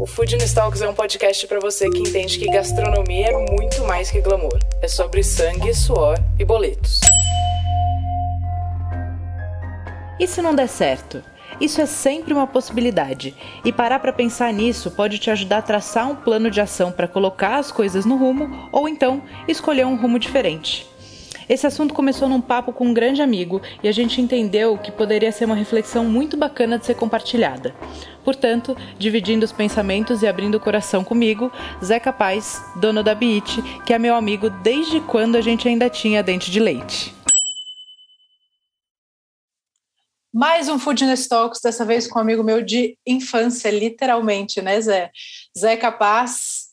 O Food Talks é um podcast para você que entende que gastronomia é muito mais que glamour. É sobre sangue, suor e boletos. E se não der certo? Isso é sempre uma possibilidade, e parar para pensar nisso pode te ajudar a traçar um plano de ação para colocar as coisas no rumo ou então escolher um rumo diferente. Esse assunto começou num papo com um grande amigo e a gente entendeu que poderia ser uma reflexão muito bacana de ser compartilhada. Portanto, dividindo os pensamentos e abrindo o coração comigo, Zé Capaz, dono da Beat, que é meu amigo desde quando a gente ainda tinha dente de leite. Mais um Foodness Talks, dessa vez com um amigo meu de infância, literalmente, né, Zé? Zé Capaz,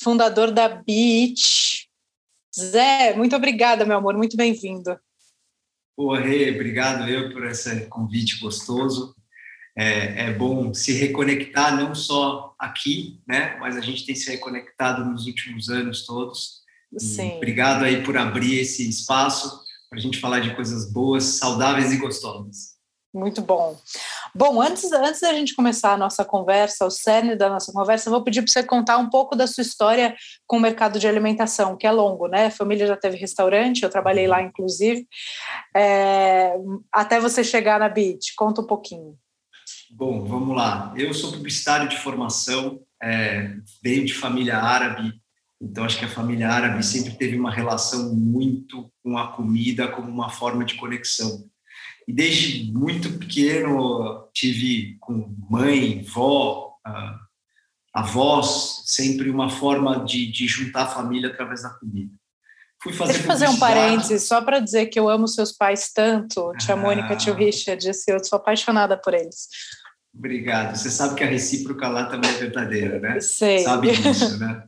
fundador da Beat, Zé, muito obrigada, meu amor, muito bem-vindo. Pô, Rê, obrigado eu por esse convite gostoso. É, é, bom se reconectar não só aqui, né, mas a gente tem se reconectado nos últimos anos todos. Sim. obrigado aí por abrir esse espaço para a gente falar de coisas boas, saudáveis e gostosas. Muito bom. Bom, antes, antes da gente começar a nossa conversa, o cerne da nossa conversa, eu vou pedir para você contar um pouco da sua história com o mercado de alimentação, que é longo, né? A família já teve restaurante, eu trabalhei lá, inclusive, é, até você chegar na BIT. Conta um pouquinho. Bom, vamos lá. Eu sou publicitário de formação, é, venho de família árabe, então acho que a família árabe sempre teve uma relação muito com a comida como uma forma de conexão. E desde muito pequeno tive com mãe, vó, avós, sempre uma forma de, de juntar a família através da comida. Fui fazer Deixa eu fazer um parênteses, só para dizer que eu amo seus pais tanto, tia ah. Mônica, tio Richard, eu sou apaixonada por eles. Obrigado. Você sabe que a recíproca lá também é verdadeira, né? Sei. Sabe disso, né?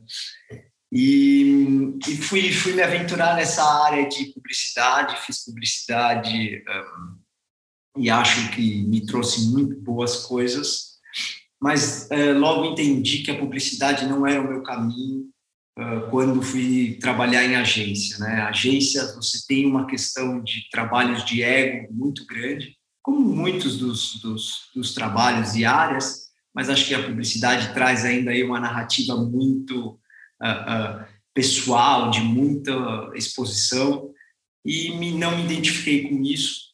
E, e, fui, fui me aventurar nessa área de publicidade, fiz publicidade um, e acho que me trouxe muito boas coisas, mas é, logo entendi que a publicidade não era o meu caminho uh, quando fui trabalhar em agência. Né? Agência, você tem uma questão de trabalhos de ego muito grande, como muitos dos, dos, dos trabalhos e áreas, mas acho que a publicidade traz ainda aí uma narrativa muito uh, uh, pessoal, de muita exposição, e me, não me identifiquei com isso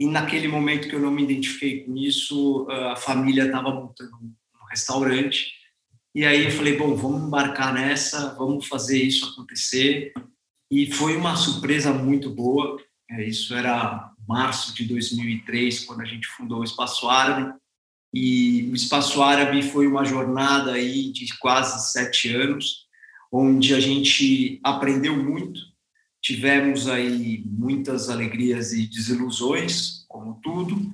e naquele momento que eu não me identifiquei com isso, a família estava montando um restaurante. E aí eu falei, bom, vamos embarcar nessa, vamos fazer isso acontecer. E foi uma surpresa muito boa. É, isso era março de 2003, quando a gente fundou o Espaço Árabe. E o Espaço Árabe foi uma jornada aí de quase sete anos, onde a gente aprendeu muito, Tivemos aí muitas alegrias e desilusões, como tudo,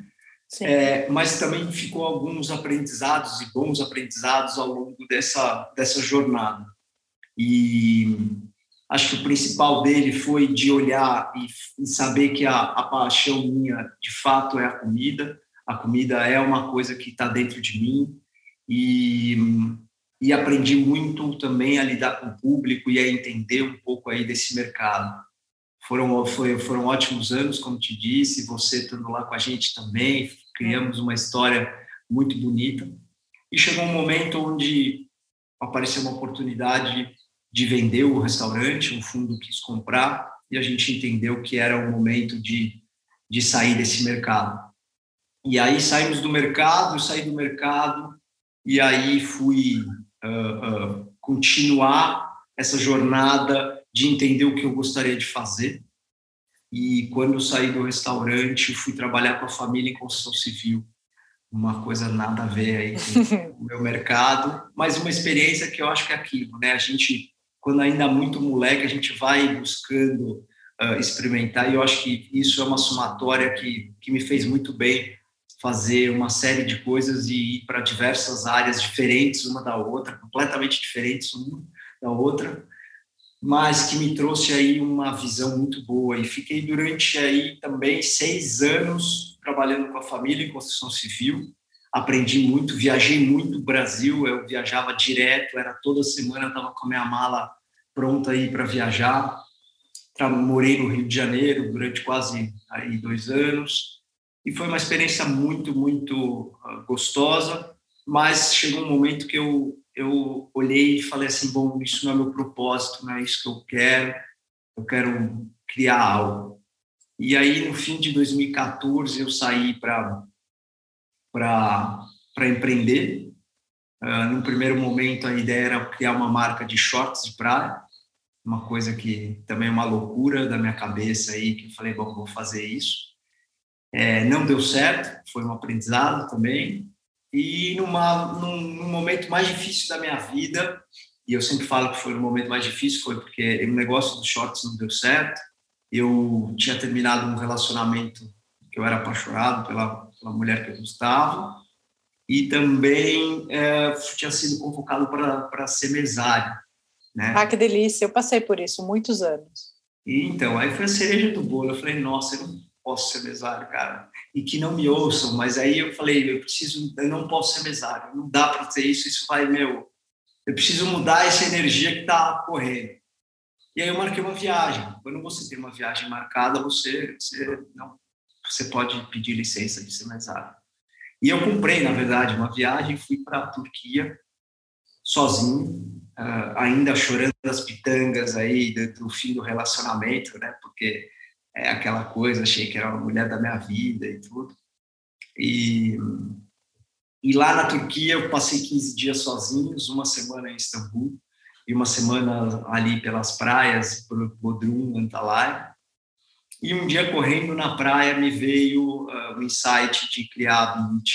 é, mas também ficou alguns aprendizados e bons aprendizados ao longo dessa, dessa jornada. E acho que o principal dele foi de olhar e, e saber que a, a, paixão minha, de fato, é a comida. A comida é uma coisa que está dentro de mim. E e aprendi muito também a lidar com o público e a entender um pouco aí desse mercado. Foram, foi, foram ótimos anos, como te disse, você estando lá com a gente também, criamos uma história muito bonita. E chegou um momento onde apareceu uma oportunidade de vender o restaurante, um fundo quis comprar, e a gente entendeu que era o momento de, de sair desse mercado. E aí saímos do mercado, saí do mercado, e aí fui uh, uh, continuar essa jornada de entender o que eu gostaria de fazer. E quando eu saí do restaurante, fui trabalhar com a família em construção civil. Uma coisa nada a ver aí com o meu mercado, mas uma experiência que eu acho que é aquilo, né? A gente, quando ainda é muito moleque, a gente vai buscando uh, experimentar, e eu acho que isso é uma somatória que, que me fez muito bem fazer uma série de coisas e ir para diversas áreas diferentes uma da outra, completamente diferentes uma da outra. mas que me trouxe aí uma visão muito boa. E fiquei durante aí também seis anos trabalhando com a família em construção civil. Aprendi muito, viajei muito o Brasil, eu viajava direto, era toda semana, estava com a minha mala pronta aí para viajar. Morei no Rio de Janeiro durante quase aí dois anos e foi uma experiência muito, muito ah, gostosa, mas chegou um momento que eu eu olhei e falei assim, bom, isso não é meu propósito, não é isso que eu quero, eu quero criar algo. E aí, no fim de 2014, eu saí para empreender. Uh, no primeiro momento, a ideia era criar uma marca de shorts de praia, uma coisa que também é uma loucura da minha cabeça aí, que eu falei, bom, vou fazer isso. É, não deu certo, foi um aprendizado também, e numa, num, num, momento mais difícil da minha vida, e eu sempre falo que foi o momento mais difícil, foi porque o negócio dos shorts não deu certo. Eu tinha terminado um relacionamento que eu era apaixonado pela, pela mulher que eu gostava, e também é, tinha sido convocado para ser mesário. Né? Ah, que delícia! Eu passei por isso muitos anos. E, então, aí foi a cereja do bolo. Eu falei, nossa, eu não posso ser mesário, cara e que não me ouçam, mas aí eu falei, eu preciso, eu não posso ser mesário, não dá para ter isso, isso vai, meu, eu preciso mudar essa energia que está correndo. E aí eu marquei uma viagem. Quando você tem uma viagem marcada, você, você não, você pode pedir licença de ser mesário. E eu comprei, na verdade, uma viagem, fui para a Turquia sozinho, uh, ainda chorando das pitangas aí do, do fim do relacionamento, né? Porque é aquela coisa, achei que era uma mulher da minha vida e tudo. E, e lá na Turquia eu passei 15 dias sozinhos, uma semana em Istambul e uma semana ali pelas praias, por Bodrum, Antalya. E um dia correndo na praia me veio uh, o insight de criar a Beat,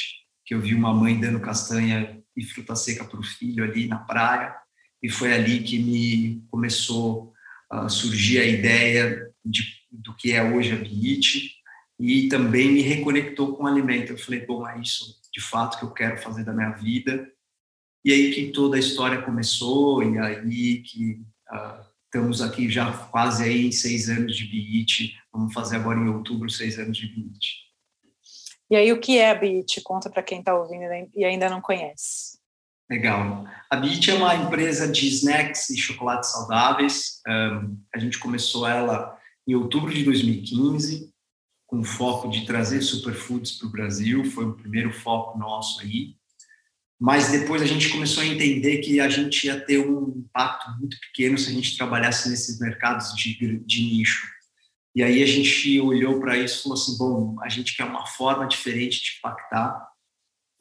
que eu vi uma mãe dando castanha e fruta seca para o filho ali na praia, e foi ali que me começou a surgir a ideia de do que é hoje a BIT e também me reconectou com o alimento. Eu falei, bom, é isso de fato que eu quero fazer da minha vida. E aí que toda a história começou e aí que uh, estamos aqui já quase aí em seis anos de BIT. Vamos fazer agora em outubro seis anos de BIT. E aí o que é a BIT? Conta para quem está ouvindo e ainda não conhece. Legal. A BIT é uma empresa de snacks e chocolates saudáveis. Um, a gente começou ela em outubro de 2015, com o foco de trazer superfoods para o Brasil, foi o primeiro foco nosso aí. Mas depois a gente começou a entender que a gente ia ter um impacto muito pequeno se a gente trabalhasse nesses mercados de, de nicho. E aí a gente olhou para isso e falou assim: bom, a gente quer uma forma diferente de impactar.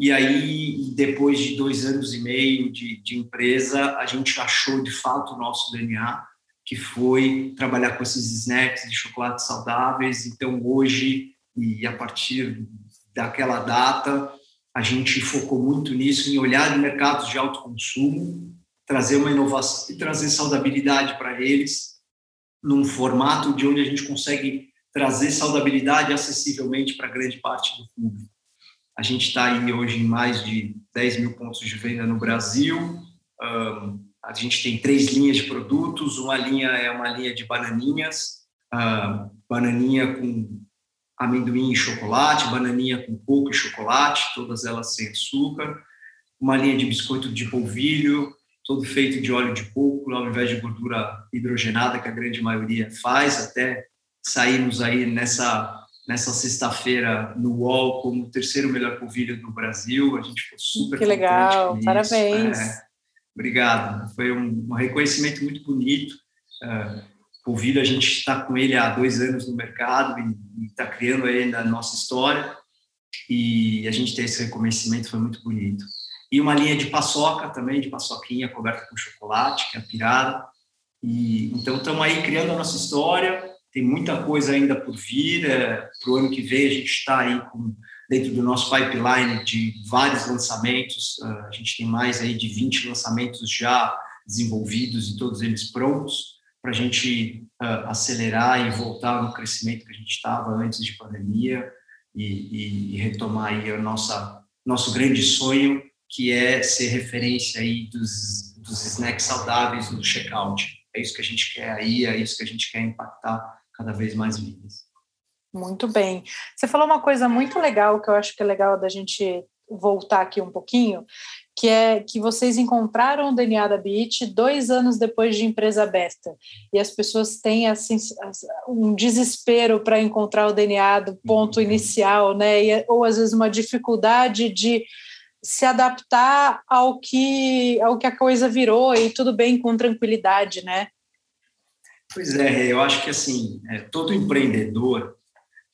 E aí, depois de dois anos e meio de, de empresa, a gente achou de fato o nosso DNA que foi trabalhar com esses snacks de chocolate saudáveis. Então, hoje, e a partir daquela data, a gente focou muito nisso, em olhar mercados de alto consumo, trazer uma inovação e trazer saudabilidade para eles, num formato de onde a gente consegue trazer saudabilidade acessivelmente para grande parte do público. A gente está aí hoje em mais de 10 mil pontos de venda no Brasil, um, a gente tem três linhas de produtos. Uma linha é uma linha de bananinhas, uh, bananinha com amendoim e chocolate, bananinha com coco e chocolate, todas elas sem açúcar. Uma linha de biscoito de polvilho, todo feito de óleo de coco, ao invés de gordura hidrogenada, que a grande maioria faz. Até saímos aí nessa nessa sexta-feira no UOL como o terceiro melhor polvilho do Brasil. A gente ficou super Que legal, parabéns. É, Obrigado. Foi um, um reconhecimento muito bonito. Uh, a gente está com ele há dois anos no mercado e está criando ainda a nossa história. E a gente ter esse reconhecimento foi muito bonito. E uma linha de paçoca também, de paçoquinha coberta com chocolate, que é a pirada. E, então, estamos aí criando a nossa história. Tem muita coisa ainda por vir. É, Para o ano que vem, a gente está aí com dentro do nosso pipeline de vários lançamentos. Ah, a gente tem mais aí de 20 lançamentos já desenvolvidos e todos eles prontos para a gente uh, acelerar e voltar no crescimento que a gente estava antes de pandemia e, e, retomar aí o nosso grande sonho, que é ser referência aí dos, dos snacks saudáveis no checkout. é isso que a gente quer aí, é isso que a gente quer impactar cada vez mais vidas. Muito bem. Você falou uma coisa muito legal que eu acho que é legal da gente voltar aqui um pouquinho, que é que vocês encontraram o DNA da Beat dois anos depois de empresa aberta. E as pessoas têm assim, um desespero para encontrar o DNA do ponto uhum. inicial, né? E, ou às vezes uma dificuldade de se adaptar ao que, ao que a coisa virou e tudo bem com tranquilidade, né? Pois é, eu acho que assim, é, todo empreendedor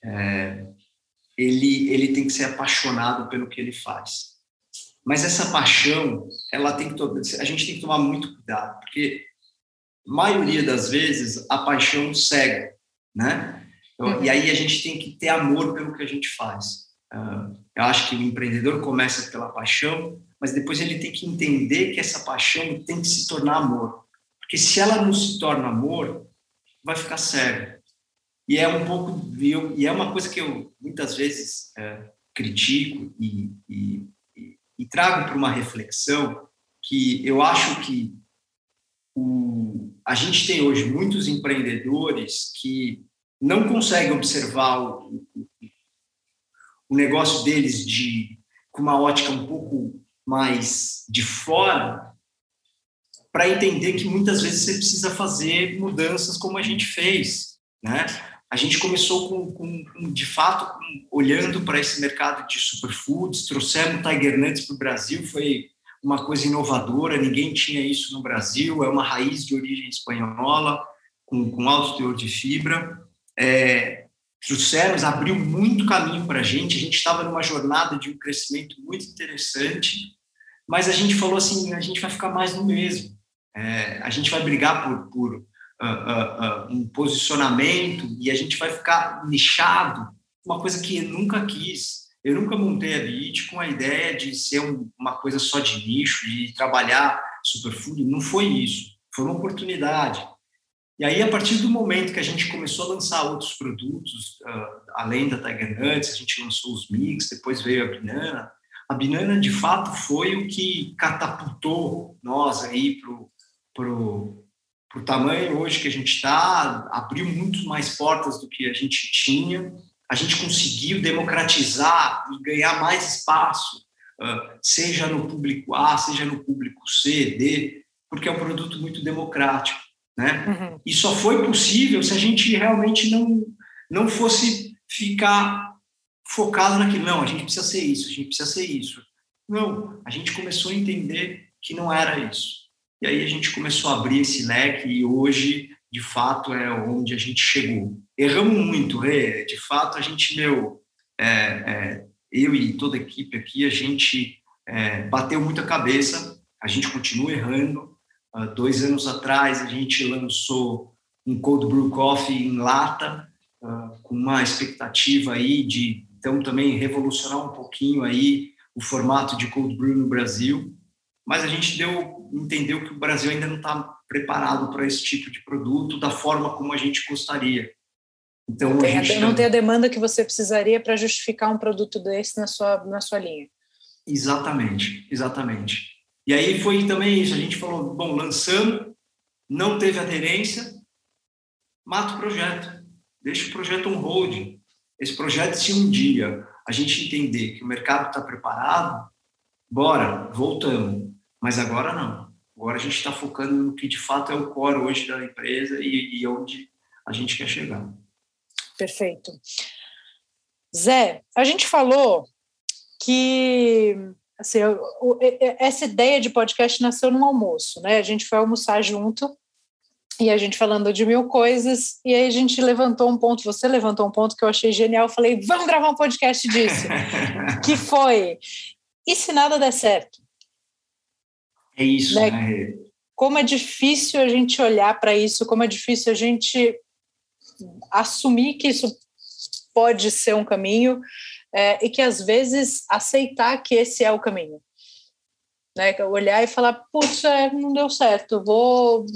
é, ele, ele tem que ser apaixonado pelo que ele faz. Mas essa paixão, ela tem que a gente tem que tomar muito cuidado, porque maioria das vezes a paixão cega, né? Então, e aí a gente tem que ter amor pelo que a gente faz. Uh, eu acho que o empreendedor começa pela paixão, mas depois ele tem que entender que essa paixão tem que se tornar amor. Porque se ela não se torna amor, vai ficar sério. E é um pouco, e é uma coisa que eu muitas vezes é, critico e, e e trago para uma reflexão que eu acho que o, a gente tem hoje muitos empreendedores que não conseguem observar o, o negócio deles de com uma ótica um pouco mais de fora para entender que muitas vezes você precisa fazer mudanças como a gente fez, né? A gente começou com, com, com de fato, com, olhando para esse mercado de superfoods, trouxemos Tiger Nuts para o Brasil, foi uma coisa inovadora, ninguém tinha isso no Brasil, é uma raiz de origem espanhola, com, com alto teor de fibra. É, trouxemos, abriu muito caminho para a gente, a gente estava numa jornada de um crescimento muito interessante, mas a gente falou assim, a gente vai ficar mais no mesmo. É, a gente vai brigar por, por uh, uh, um posicionamento e a gente vai ficar nichado, uma coisa que eu nunca quis. Eu nunca montei a Beat com a ideia de ser um, uma coisa só de nicho, de trabalhar superfood. Não foi isso. Foi uma oportunidade. E aí, a partir do momento que a gente começou a lançar outros produtos, uh, além da Tiger Nuts, a gente lançou os mix, depois veio a Binana. A Binana, de fato, foi o que catapultou nós aí para o por tamanho hoje que a gente está, abriu muito mais portas do que a gente tinha. A gente conseguiu democratizar e ganhar mais espaço, seja no público A, seja no público C, D, porque é um produto muito democrático. Né? Uhum. E só foi possível se a gente realmente não, não fosse ficar focado naquilo. Não, a gente precisa ser isso, a gente precisa ser isso. Não, a gente começou a entender que não era isso. E aí a gente começou a abrir esse leque e hoje, de fato, é onde a gente chegou. Erramos muito, Rê. De fato, a gente, meu, é, é, eu e toda a equipe aqui, a gente é, bateu muita cabeça, a gente continua errando. Uh, dois anos atrás, a gente lançou um Cold Brew Coffee em lata, uh, com uma expectativa aí de, então, também revolucionar um pouquinho aí o formato de Cold Brew no Brasil mas a gente deu, entendeu que o Brasil ainda não está preparado para esse tipo de produto da forma como a gente gostaria. Então, não, tem a, gente não tem a demanda que você precisaria para justificar um produto desse na sua, na sua linha. Exatamente, exatamente. E aí foi também isso, a gente falou, bom, lançando, não teve aderência, mata o projeto, deixa o projeto on hold. Esse projeto, se um dia a gente entender que o mercado está preparado, bora, voltamos. Mas agora não. Agora a gente está focando no que de fato é o core hoje da empresa e, e onde a gente quer chegar. Perfeito. Zé, a gente falou que assim, essa ideia de podcast nasceu num almoço, né? A gente foi almoçar junto e a gente falando de mil coisas, e aí a gente levantou um ponto, você levantou um ponto que eu achei genial, eu falei, vamos gravar um podcast disso, que foi, e se nada der certo? É isso, né? né? Como é difícil a gente olhar para isso, como é difícil a gente assumir que isso pode ser um caminho é, e que às vezes aceitar que esse é o caminho. Né? Olhar e falar, putz, é, não deu certo, vou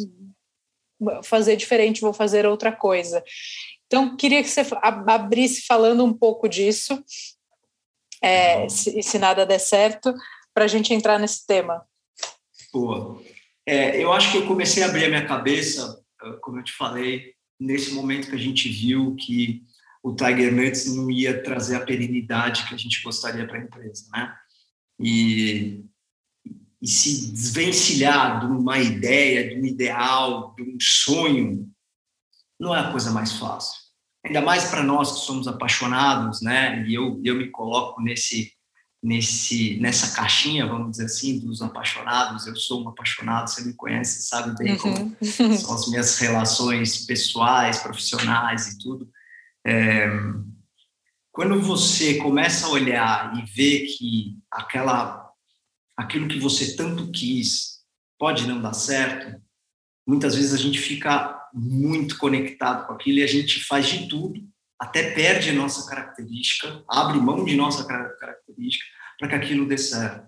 fazer diferente, vou fazer outra coisa. Então, queria que você abrisse falando um pouco disso, é, se, se nada der certo, para a gente entrar nesse tema. Boa. É, eu acho que eu comecei a abrir a minha cabeça, ah, como eu te falei, nesse momento que a gente viu que o Tiger Nuts não ia trazer a perenidade que a gente gostaria para a empresa, né? E, e se desvencilhar de uma ideia, de um ideal, de um sonho, não é a coisa mais fácil. Ainda mais para nós que somos apaixonados, né? E eu, eu me coloco nesse nesse nessa caixinha, vamos dizer assim, dos apaixonados. Eu sou um apaixonado, você me conhece, sabe bem como uhum. são as minhas relações pessoais, profissionais e tudo. É, quando você começa a olhar e ver que aquela aquilo que você tanto quis pode não dar certo, muitas vezes a gente fica muito conectado com aquilo e a gente faz de tudo, até perde nossa característica, abre mão de nossa característica para que aquilo dê certo.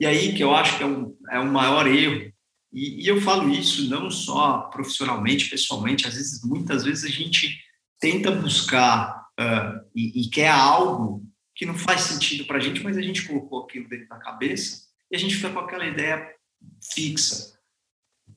E aí que eu acho que é um, é um maior erro, e, e eu falo isso não só profissionalmente, pessoalmente, às vezes, muitas vezes a gente tenta buscar uh, e, e, quer algo que não faz sentido para a gente, mas a gente colocou aquilo dentro da cabeça e a gente fica com aquela ideia fixa.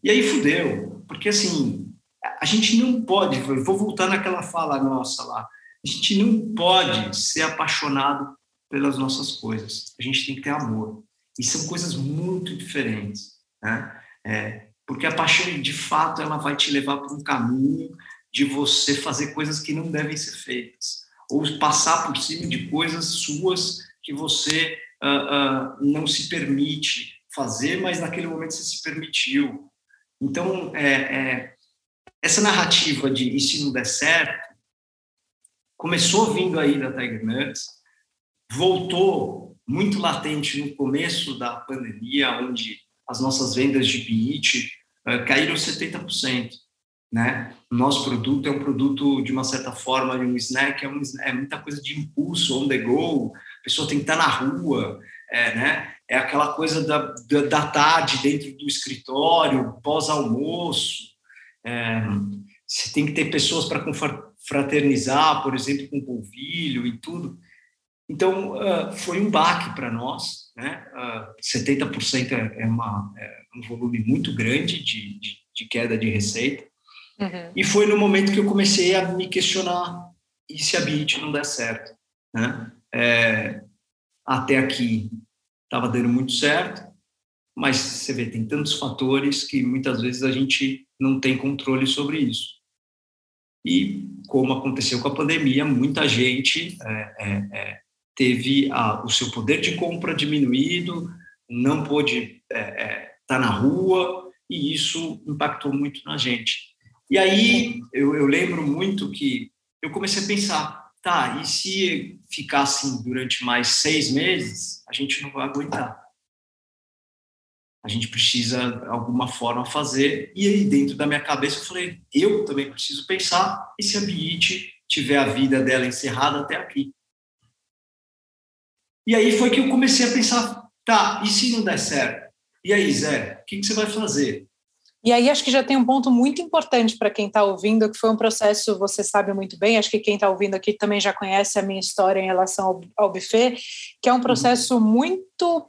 E aí fudeu, porque assim, a gente não pode, vou voltar naquela fala nossa lá, a gente não pode ser apaixonado pelas nossas coisas, a gente tem que ter amor. E são coisas muito diferentes, né? É, porque a paixão, de fato, ela vai te levar para um caminho de você fazer coisas que não devem ser feitas, ou passar por cima de coisas suas que você uh, uh, não se permite fazer, mas naquele momento você se permitiu. Então, é, é, essa narrativa de e se não der certo começou vindo aí da Tiger Nuts, voltou muito latente no começo da pandemia, onde as nossas vendas de BIT uh, caíram 70% né? Nosso produto é um produto, de uma certa forma, um snack, é, um, é muita coisa de impulso, on the go, a pessoa tem que estar na rua, é, né? é aquela coisa da, da, da tarde dentro do escritório, pós-almoço, é, você tem que ter pessoas para confraternizar, por exemplo, com o polvilho e tudo. Então, uh, foi um baque para nós, né? Uh, 70% é, é, uma, é um volume muito grande de, de, de queda de receita. Uhum. E foi no momento que eu comecei a me questionar e se a BIT não der certo. Né? É, até aqui estava dando muito certo, mas você vê, tem tantos fatores que muitas vezes a gente não tem controle sobre isso. E, como aconteceu com a pandemia, muita gente é, é, é teve a, o seu poder de compra diminuído, não pôde estar é, é, tá na rua, e isso impactou muito na gente. E aí eu, eu lembro muito que eu comecei a pensar, tá, e se ficar assim durante mais seis meses, a gente não vai aguentar. A gente precisa, de alguma forma, fazer. E aí, dentro da minha cabeça, eu falei, eu também preciso pensar, e se a BIT tiver a vida dela encerrada até aqui? E aí foi que eu comecei a pensar, tá, e se não der certo? E aí, Zé, o que, que você vai fazer? E aí acho que já tem um ponto muito importante para quem está ouvindo, que foi um processo, você sabe muito bem, acho que quem está ouvindo aqui também já conhece a minha história em relação ao, ao buffet, que é um processo muito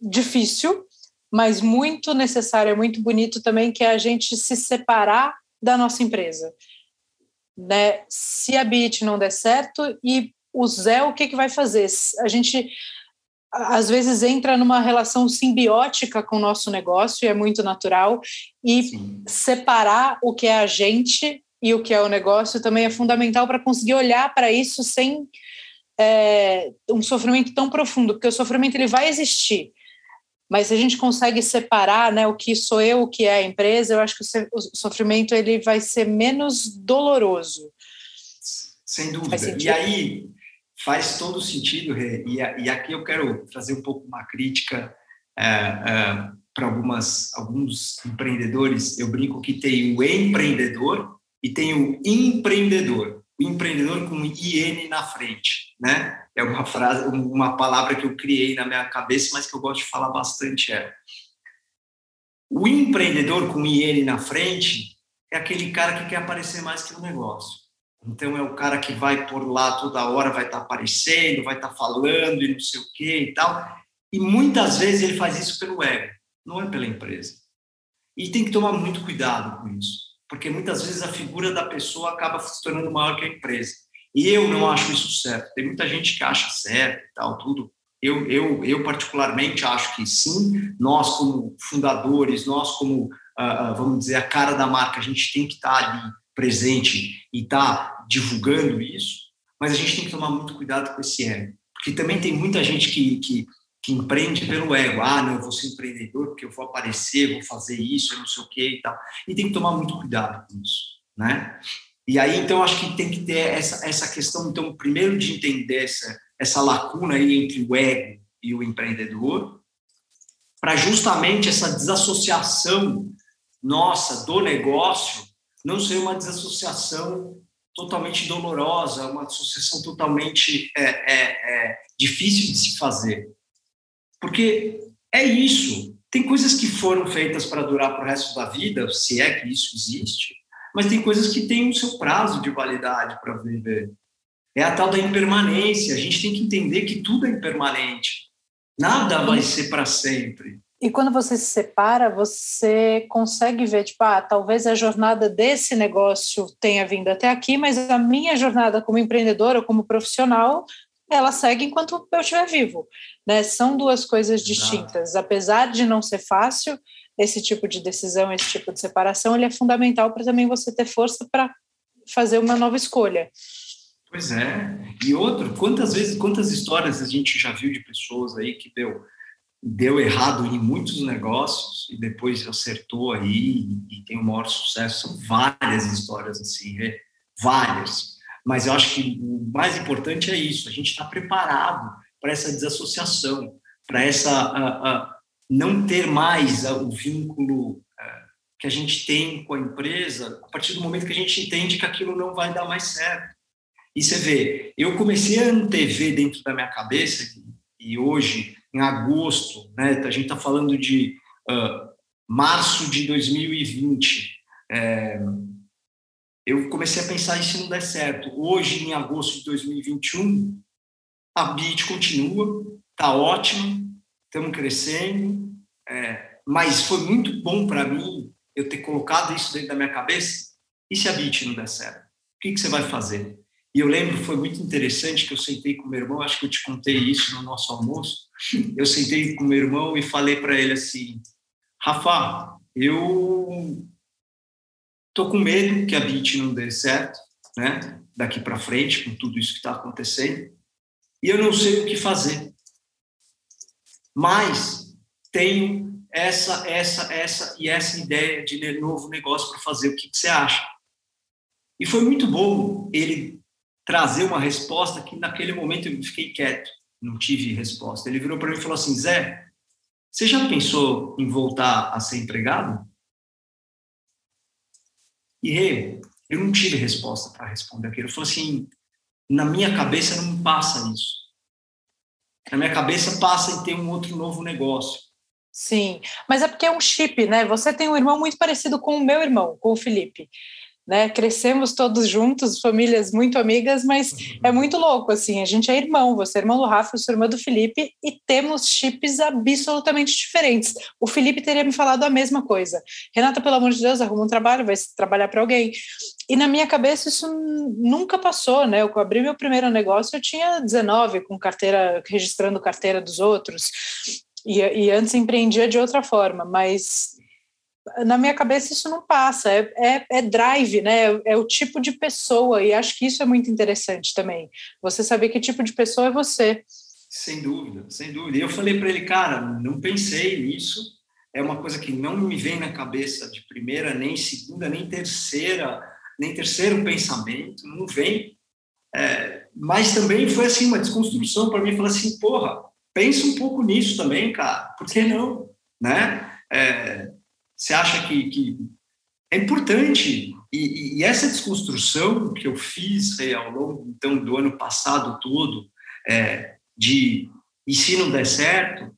difícil, mas muito necessário, é muito bonito também, que é a gente se separar da nossa empresa. Né? Se a BIT não der certo, e o Zé, o que, que vai fazer? A gente às vezes entra numa relação simbiótica com o nosso negócio, e é muito natural, e Sim. separar o que é a gente e o que é o negócio também é fundamental para conseguir olhar para isso sem é, um sofrimento tão profundo, porque o sofrimento ele vai existir, mas se a gente consegue separar né, o que sou eu, o que é a empresa, eu acho que o sofrimento ele vai ser menos doloroso. Sem dúvida. E aí, faz todo sentido, Rê, e, e aqui eu quero trazer um pouco uma crítica é, é, para algumas alguns empreendedores. Eu brinco que tem o empreendedor e tem o empreendedor, o empreendedor com IN na frente, né? É uma frase, uma palavra que eu criei na minha cabeça, mas que eu gosto de falar bastante é o empreendedor com IN na frente é aquele cara que quer aparecer mais que no negócio. Então é o cara que vai por lá toda hora, vai estar tá aparecendo, vai estar tá falando e não sei o quê e tal. E muitas vezes ele faz isso pelo ego. não é pela empresa. E tem que tomar muito cuidado com isso, porque muitas vezes a figura da pessoa acaba se tornando maior que a empresa. E eu não acho isso certo. Tem muita gente que acha certo e tal, tudo. Eu, eu, eu particularmente acho que sim, nós como fundadores, nós como, uh, vamos dizer, a cara da marca, a gente tem que estar ali presente e estar divulgando isso, mas a gente tem que tomar muito cuidado com esse ego, porque também tem muita gente que, que, que empreende pelo ego, ah, não, eu vou ser empreendedor porque eu vou aparecer, vou fazer isso, eu não sei o que e tal, e tem que tomar muito cuidado com isso, né? E aí, então, acho que tem que ter essa, essa questão, então, primeiro de entender essa, essa lacuna aí entre o ego e o empreendedor, para justamente essa desassociação nossa do negócio não ser uma desassociação totalmente dolorosa, uma associação totalmente é, é, é, difícil de se fazer. Porque é isso. Tem coisas que foram feitas para durar para o resto da vida, se é que isso existe, mas tem coisas que têm o seu prazo de validade para viver. É a tal da impermanência. A gente tem que entender que tudo é impermanente. Nada vai ser para sempre. E quando você se separa, você consegue ver, tipo, ah, talvez a jornada desse negócio tenha vindo até aqui, mas a minha jornada como empreendedora, como profissional, ela segue enquanto eu estiver vivo. Né? São duas coisas distintas. Apesar de não ser fácil, esse tipo de decisão, esse tipo de separação, ele é fundamental para também você ter força para fazer uma nova escolha. Pois é. E outro, quantas vezes, quantas histórias a gente já viu de pessoas aí que deu deu errado em muitos negócios e depois acertou aí e tem o maior sucesso. São várias histórias assim, né? várias. Mas eu acho que o mais importante é isso, a gente está preparado para essa desassociação, para essa uh, não ter mais uh, o vínculo que a gente tem com a empresa a partir do momento que a gente entende que aquilo não vai dar mais certo. E você vê, eu comecei a antever dentro da minha cabeça e hoje em agosto, né? A gente está falando de uh, março de 2020. É, eu comecei a pensar se não der certo. Hoje, em agosto de 2021, a BIT continua, está ótima, estamos crescendo, é, mas foi muito bom para mim eu ter colocado isso dentro da minha cabeça. E se a BIT não der certo? O que, que você vai fazer? E eu lembro, foi muito interessante que eu sentei com meu irmão, acho que eu te contei isso no nosso almoço. Eu sentei com meu irmão e falei para ele assim: Rafa, eu tô com medo que a BIT não dê certo, né? Daqui para frente, com tudo isso que está acontecendo, e eu não sei o que fazer. Mas tenho essa, essa, essa e essa ideia de novo negócio para fazer. O que, que você acha? E foi muito bom ele trazer uma resposta que naquele momento eu fiquei quieto, não tive resposta. Ele virou para mim e falou assim: Zé, você já pensou em voltar a ser empregado? E eu não tive resposta para responder aquilo. Eu falei assim: na minha cabeça não passa isso. Na minha cabeça passa em ter um outro novo negócio. Sim, mas é porque é um chip, né? Você tem um irmão muito parecido com o meu irmão, com o Felipe né? Crescemos todos juntos, famílias muito amigas, mas uhum. é muito louco, assim, a gente é irmão, você é irmão do Rafa, eu sou irmã do Felipe, e temos chips absolutamente diferentes. O Felipe teria me falado a mesma coisa. Renata, pelo amor de Deus, arruma um trabalho, vai trabalhar para alguém. E na minha cabeça isso nunca passou, né? Eu abri meu primeiro negócio, eu tinha 19, com carteira, registrando carteira dos outros, e, e antes empreendia de outra forma, mas na minha cabeça isso não passa, é, é, é, drive, né? É o tipo de pessoa, e acho que isso é muito interessante também. Você saber que tipo de pessoa é você. Sem dúvida, sem dúvida. E eu falei para ele, cara, não pensei nisso, é uma coisa que não me vem na cabeça de primeira, nem segunda, nem terceira, nem terceiro pensamento, não vem. É, mas também foi assim uma desconstrução para mim, falar assim, porra, pensa um pouco nisso também, cara, por que não, né? É, você acha que, que é importante? E, e, essa desconstrução que eu fiz é, ao longo então do ano passado todo é, de e se não der certo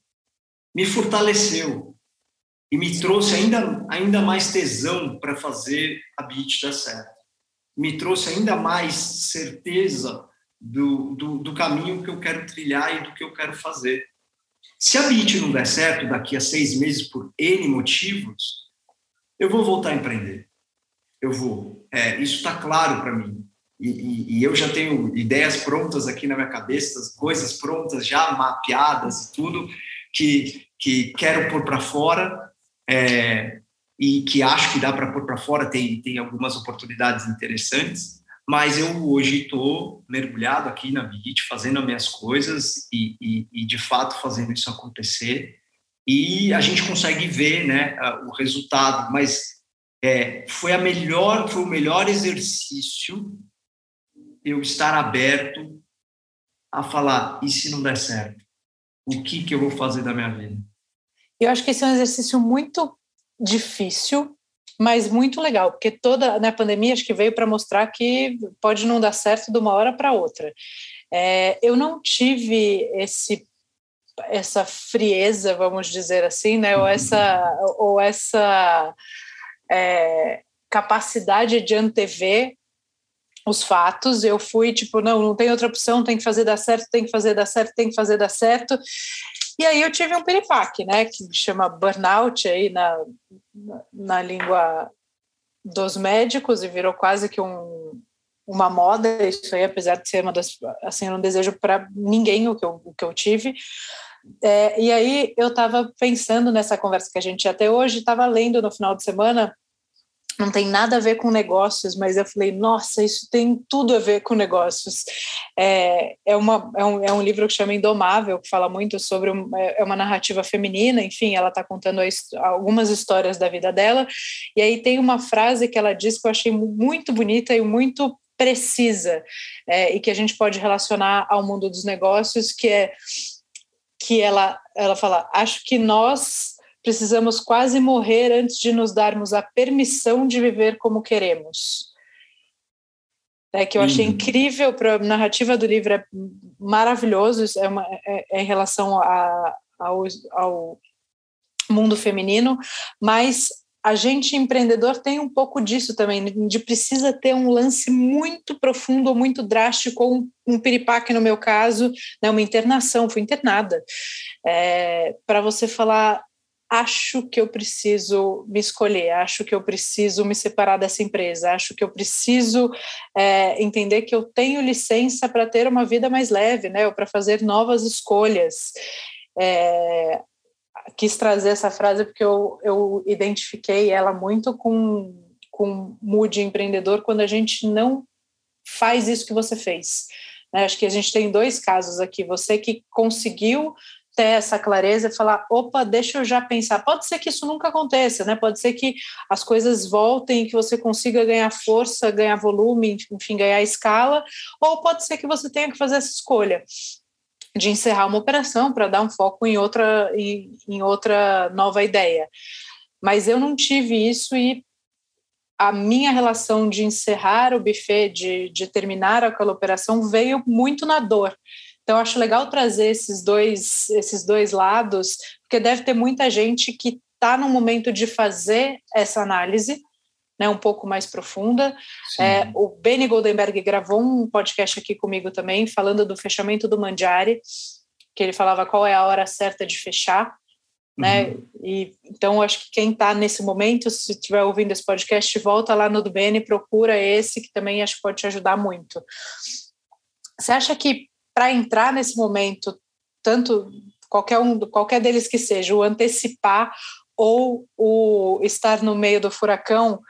me fortaleceu e me trouxe ainda ainda mais tesão para fazer a beat dar certo. Me trouxe ainda mais certeza do, do, do caminho que eu quero trilhar e do que eu quero fazer Se a BIT não der certo daqui a seis meses por N motivos, eu vou voltar a empreender. Eu vou. É, isso está claro para mim. E, e, e, eu já tenho ideias prontas aqui na minha cabeça, coisas prontas, já mapeadas e tudo, que, que quero pôr para fora é, e que acho que dá para pôr para fora, tem, tem algumas oportunidades interessantes mas eu hoje estou mergulhado aqui na BIT, fazendo as minhas coisas e, e, e, de fato fazendo isso acontecer. E a gente consegue ver né, o resultado, mas é, foi, a melhor, foi o melhor exercício eu estar aberto a falar, e se não der certo? O que, que eu vou fazer da minha vida? Eu acho que esse é um exercício muito difícil, mas muito legal, porque toda né, a pandemia acho que veio para mostrar que pode não dar certo de uma hora para outra. É, eu não tive esse essa frieza, vamos dizer assim, né, ou essa ou essa é, capacidade de antever os fatos. Eu fui tipo, não, não tem outra opção, tem que fazer dar certo, tem que fazer dar certo, tem que fazer dar certo. E aí eu tive um piripaque, né, que chama burnout aí na, na língua dos médicos e virou quase que um, uma moda isso aí, apesar de ser uma das, assim, eu não desejo para ninguém o que eu, o que eu tive. É, e aí eu estava pensando nessa conversa que a gente até hoje, estava lendo no final de semana não tem nada a ver com negócios, mas eu falei, nossa, isso tem tudo a ver com negócios. É, é, uma, é, um, é um livro que chama Indomável, que fala muito sobre, um, é, é uma narrativa feminina, enfim, ela está contando algumas histórias da vida dela, e aí tem uma frase que ela diz que eu achei muito bonita e muito precisa, é, e que a gente pode relacionar ao mundo dos negócios, que é que ela, ela fala, acho que nós precisamos quase morrer antes de nos darmos a permissão de viver como queremos. É que eu achei uhum. incrível para a narrativa do livro é maravilhoso é, uma, é, é em relação a, ao, ao mundo feminino, mas a gente empreendedor tem um pouco disso também, de precisa ter um lance muito profundo ou muito drástico, ou um, um piripaque no meu caso, né, uma internação, fui internada, é, para você falar acho que eu preciso me escolher, acho que eu preciso me separar dessa empresa, acho que eu preciso é, entender que eu tenho licença para ter uma vida mais leve, né, ou para fazer novas escolhas. É, quis trazer essa frase porque eu, eu identifiquei ela muito com, com mood empreendedor quando a gente não faz isso que você fez. Né? Acho que a gente tem dois casos aqui. Você que conseguiu ter essa clareza e falar, opa, deixa eu já pensar. Pode ser que isso nunca aconteça, né? Pode ser que as coisas voltem, que você consiga ganhar força, ganhar volume, enfim, ganhar escala, ou pode ser que você tenha que fazer essa escolha de encerrar uma operação para dar um foco em outra em, em outra nova ideia. Mas eu não tive isso e a minha relação de encerrar o buffet, de, de terminar aquela operação, veio muito na dor. Então, acho legal trazer esses dois, esses dois lados, porque deve ter muita gente que está no momento de fazer essa análise, né, um pouco mais profunda. É, o Benny Goldenberg gravou um podcast aqui comigo também, falando do fechamento do Mandiari, que ele falava qual é a hora certa de fechar. Né? Uhum. E, então, acho que quem está nesse momento, se estiver ouvindo esse podcast, volta lá no do Benny, procura esse, que também acho que pode te ajudar muito. Você acha que para entrar nesse momento, tanto qualquer um, qualquer deles que seja, o antecipar ou o estar no meio do furacão,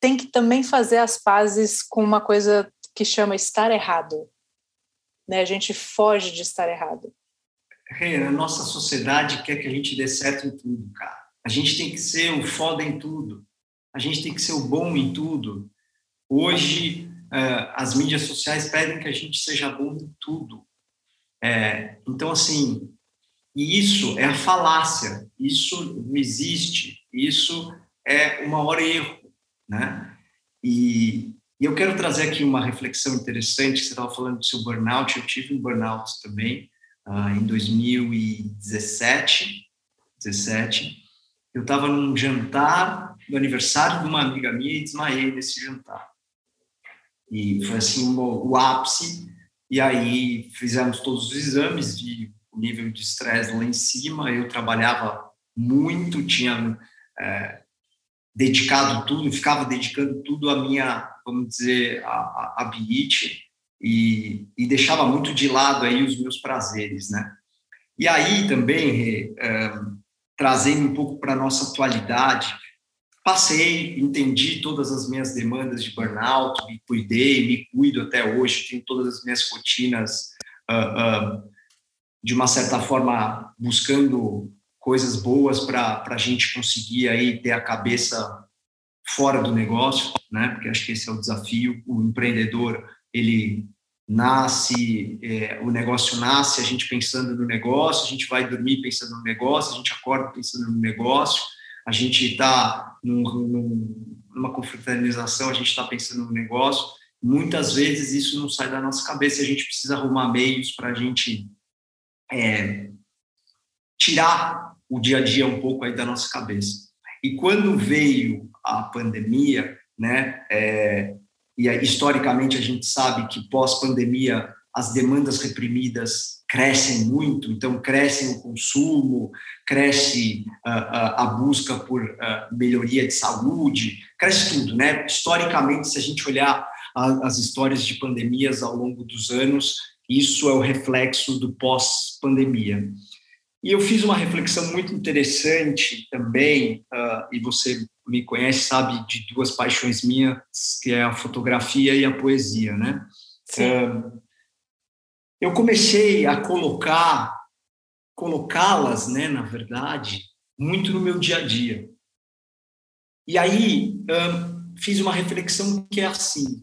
tem que também fazer as pazes com uma coisa que chama estar errado. Né? A gente foge de estar errado. Hey, a nossa sociedade quer que a gente dê certo em tudo, cara. A gente tem que ser o foda em tudo. A gente tem que ser o bom em tudo. Hoje, uh, as mídias sociais pedem que a gente seja bom em tudo. É, então, assim, e isso é a falácia, isso não existe, isso é o maior erro, né? E, e eu quero trazer aqui uma reflexão interessante, você estava falando do seu burnout, eu tive um burnout também, uh, em 2017, 17, eu estava num jantar do aniversário de uma amiga minha e desmaiei nesse jantar. E foi assim o, o ápice. E aí fizemos todos os exames e o nível de estresse lá em cima. Eu trabalhava muito, tinha é, dedicado tudo, ficava dedicando tudo a minha, vamos dizer, a, a BIT e, e deixava muito de lado aí os meus prazeres, né? E aí também, é, trazendo um pouco para a nossa atualidade, passei, entendi todas as minhas demandas de burnout, me cuidei, me cuido até hoje, tenho todas as minhas rotinas, uh, uh, de uma certa forma, buscando coisas boas para a gente conseguir aí ter a cabeça fora do negócio, né? Porque acho que esse é o desafio. O empreendedor ele nasce, é, o negócio nasce, a gente pensando no negócio, a gente vai dormir pensando no negócio, a gente acorda pensando no negócio a gente está num, num, numa confraternização, a gente está pensando no negócio, muitas vezes isso não sai da nossa cabeça, a gente precisa arrumar meios para a gente é, tirar o dia a dia um pouco aí da nossa cabeça. E quando veio a pandemia, né, é, e historicamente a gente sabe que pós-pandemia as demandas reprimidas crescem muito, então crescem o consumo, cresce uh, uh, a busca por uh, melhoria de saúde, cresce tudo, né? Historicamente, se a gente olhar a, as histórias de pandemias ao longo dos anos, isso é o reflexo do pós-pandemia. E eu fiz uma reflexão muito interessante também, e você me conhece, sabe, de duas paixões minhas, que é a fotografia e a poesia, né? Sim eu comecei a colocar, colocá-las, né, na verdade, muito no meu dia a dia. E aí um, fiz uma reflexão que é assim: